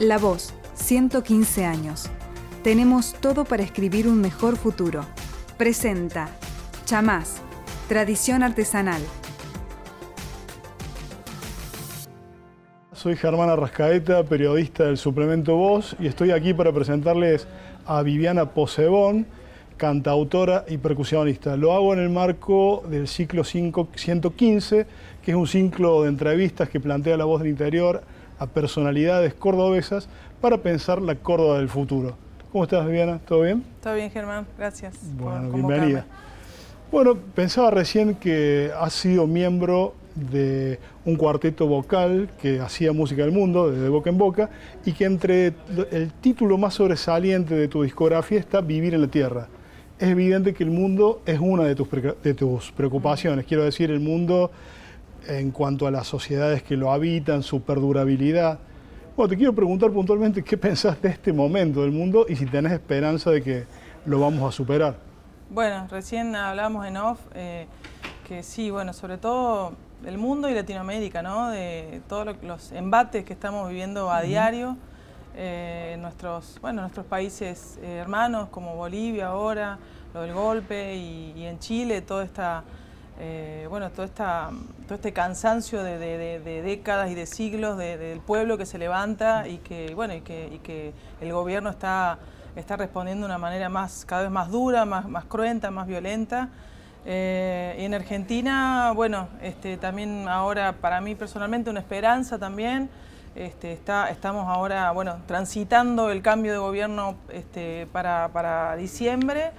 La Voz, 115 años. Tenemos todo para escribir un mejor futuro. Presenta Chamás, tradición artesanal. Soy Germán Arrascaeta, periodista del suplemento Voz, y estoy aquí para presentarles a Viviana Posebón, cantautora y percusionista. Lo hago en el marco del ciclo 115, que es un ciclo de entrevistas que plantea la voz del interior a personalidades cordobesas para pensar la Córdoba del futuro. ¿Cómo estás, Viviana? ¿Todo bien? Todo bien, Germán. Gracias. Bueno, bienvenida. Bueno, pensaba recién que has sido miembro de un cuarteto vocal que hacía música del mundo, de boca en boca, y que entre el título más sobresaliente de tu discografía está Vivir en la Tierra es evidente que el mundo es una de tus, de tus preocupaciones. Quiero decir, el mundo en cuanto a las sociedades que lo habitan, su perdurabilidad. Bueno, te quiero preguntar puntualmente qué pensás de este momento del mundo y si tenés esperanza de que lo vamos a superar. Bueno, recién hablábamos en off eh, que sí, bueno, sobre todo el mundo y Latinoamérica, ¿no? De todos los embates que estamos viviendo a diario eh, nuestros, bueno, nuestros países eh, hermanos como Bolivia ahora, lo del golpe y, en Chile todo esta, eh, bueno, todo, esta, todo este cansancio de, décadas y de siglos del pueblo que se levanta y que, bueno, y que, y que el gobierno está, está respondiendo de una manera más, cada vez más dura, más, más cruenta, más violenta. y en Argentina, bueno, este, también ahora para mí personalmente una esperanza también. Este, está, estamos ahora bueno, transitando el cambio de gobierno este, para, diciembre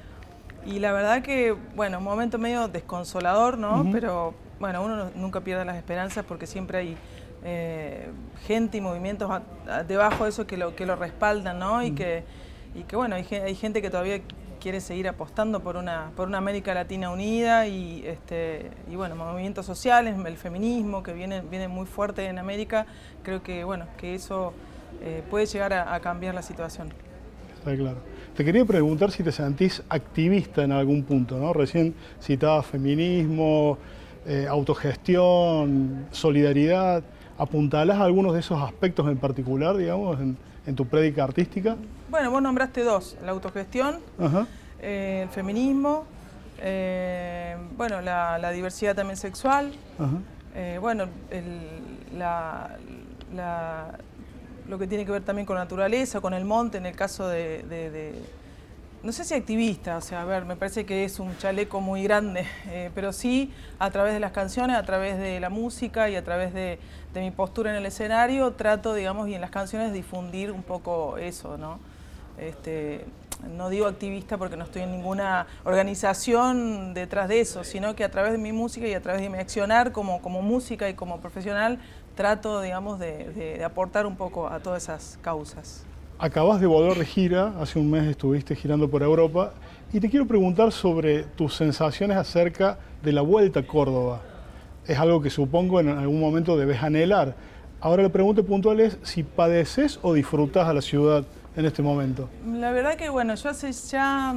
y la verdad que, bueno, un momento medio desconsolador, ¿no? Pero bueno, uno nunca pierde las esperanzas porque siempre hay eh, gente y movimientos debajo de eso que lo, que lo respaldan, ¿no? Y, que, y que, bueno, hay, hay gente que todavía quiere seguir apostando por una, por una América Latina unida y, este, y bueno, movimientos sociales, el feminismo que viene, viene muy fuerte en América, creo que, bueno, que eso eh, puede llegar a, cambiar la situación. Está claro. Te quería preguntar si te sentís activista en algún punto, ¿no? Recién citabas feminismo, eh, autogestión, solidaridad. ¿Apuntalás algunos de esos aspectos en particular, digamos, en, en tu prédica artística? Bueno, vos nombraste dos, la autogestión, eh, el feminismo, eh, bueno, la, diversidad también sexual, bueno, lo que tiene que ver también con naturaleza, con el monte, en el caso de no sé si activista, o sea, a ver, me parece que es un chaleco muy grande, eh, pero sí a través de las canciones, a través de la música y a través de, mi postura en el escenario, trato, digamos, y en las canciones difundir un poco eso, ¿no? Este, no digo activista porque no estoy en ninguna organización detrás de eso, sino que a través de mi música y a través de mi accionar como, como música y como profesional, trato, digamos, de aportar un poco a todas esas causas. Acabas de volver de gira, hace un mes estuviste girando por Europa y te quiero preguntar sobre tus sensaciones acerca de la vuelta a Córdoba. Es algo que supongo en algún momento debes anhelar. Ahora la pregunta puntual es si padeces o disfrutas a la ciudad en este momento. La verdad que bueno, yo hace ya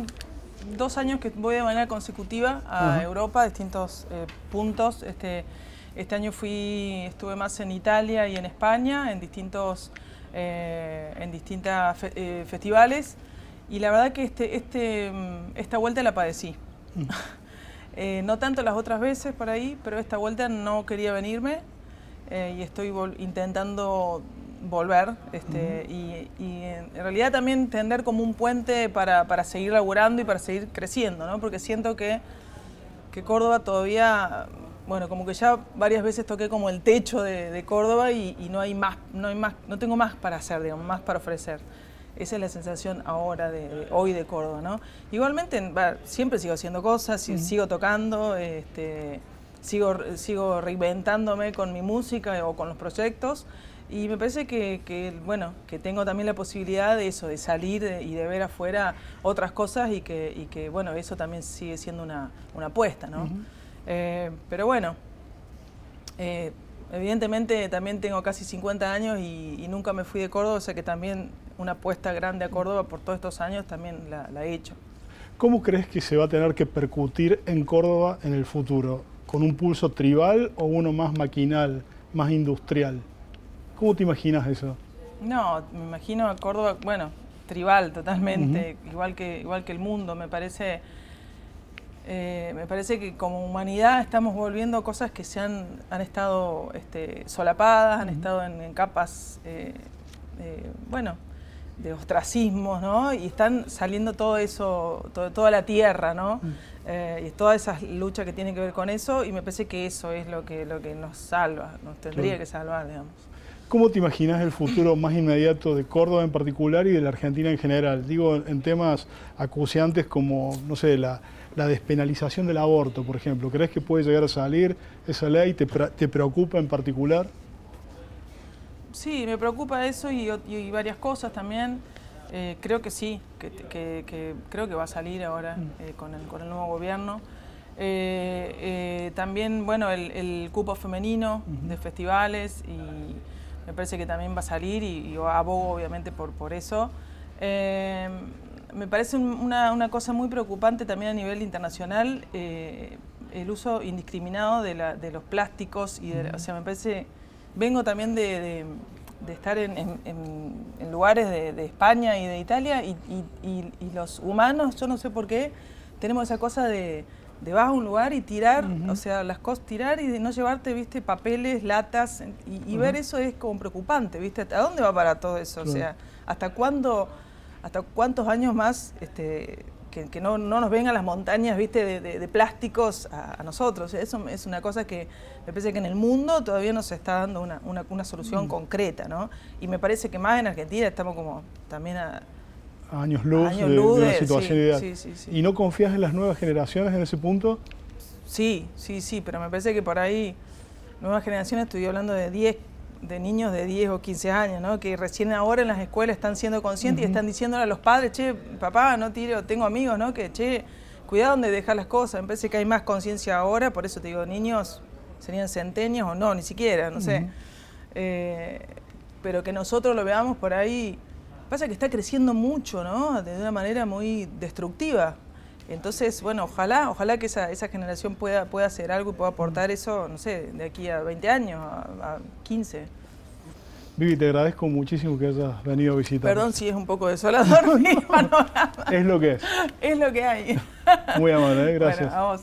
dos años que voy de manera consecutiva a Europa, a distintos eh, puntos. Este, este año fui, estuve más en Italia y en España, en distintos eh, en distintos eh, festivales y la verdad que este, este, mm, esta vuelta la padecí. Eh, no tanto las otras veces por ahí, pero esta vuelta no quería venirme y estoy intentando volver este, y, en realidad también tender como un puente para, para, seguir laburando y para seguir creciendo, ¿no? porque siento que, que Córdoba todavía bueno, como que ya varias veces toqué como el techo de, Córdoba y, no hay más, no hay más, no tengo más para hacer, digamos, más para ofrecer. Esa es la sensación ahora de, hoy de Córdoba, ¿no? Igualmente, siempre sigo haciendo cosas, sigo tocando, este, sigo, sigo reinventándome con mi música o con los proyectos. Y me parece que, bueno, que tengo también la posibilidad de eso, de salir y de ver afuera otras cosas y que, que bueno, eso también sigue siendo una, apuesta, ¿no? Eh, pero bueno, eh, evidentemente también tengo casi 50 años y, nunca me fui de Córdoba, o sea que también una apuesta grande a Córdoba por todos estos años también la, he hecho. ¿Cómo crees que se va a tener que percutir en Córdoba en el futuro? ¿Con un pulso tribal o uno más maquinal, más industrial? ¿Cómo te imaginas eso? No, me imagino a Córdoba, bueno, tribal totalmente, igual, que, igual que el mundo, me parece... Eh, me parece que como humanidad estamos volviendo cosas que se han, han estado este, solapadas, han estado en, capas, eh, bueno, de ostracismos, ¿no? Y están saliendo todo eso, toda la tierra, ¿no? Eh, y toda esa lucha que tiene que ver con eso, y me parece que eso es lo que, lo que nos salva, nos tendría que salvar, digamos. ¿Cómo te imaginas el futuro más inmediato de Córdoba en particular y de la Argentina en general? Digo, en temas acuciantes como, no sé, la, despenalización del aborto, por ejemplo. ¿Crees que puede llegar a salir esa ley? ¿Te, te preocupa en particular? Sí, me preocupa eso y, y varias cosas también. Eh, creo que sí, que, creo que va a salir ahora mm. eh, con, el, nuevo gobierno. Eh, también, bueno, el, cupo femenino de festivales y me parece que también va a salir y, abogo obviamente por, por eso. me parece una, cosa muy preocupante también a nivel internacional el uso indiscriminado de, los plásticos y o sea, me parece, vengo también de de estar en, lugares de, España y de Italia y, los humanos, yo no sé por qué, tenemos esa cosa de, de vas a un lugar y tirar, o sea, las cosas, tirar y de no llevarte, viste, papeles, latas, y, ver eso es como preocupante, viste, ¿a dónde va para todo eso? O sea, ¿hasta cuándo, hasta cuántos años más este, que, no, nos vengan las montañas, viste, de, plásticos a, nosotros. Eso es una cosa que me parece que en el mundo todavía no se está dando una, solución mm. concreta, ¿no? Y me parece que más en Argentina estamos como también a, años luz, de, una situación ideal. ¿Y no confías en las nuevas generaciones en ese punto? Sí, sí, sí, pero me parece que por ahí, nuevas generaciones, estoy hablando de 10, de niños de 10 o 15 años, ¿no? que recién ahora en las escuelas están siendo conscientes y están diciéndole a los padres, che, papá, no tire, tengo amigos, ¿no? que, che, cuidado donde dejas las cosas. Me parece que hay más conciencia ahora, por eso te digo, niños serían centenios o no, ni siquiera, no sé. Eh, pero que nosotros lo veamos por ahí, pasa que está creciendo mucho, ¿no? De una manera muy destructiva. Entonces, bueno, ojalá, ojalá que esa, esa generación pueda, pueda hacer algo y pueda aportar eso, no sé, de aquí a 20 años, a, 15. Vivi, te agradezco muchísimo que hayas venido a visitar. Perdón si es un poco desolador mi Es lo que es. Es lo que hay. Muy amable, ¿eh? gracias. a vos.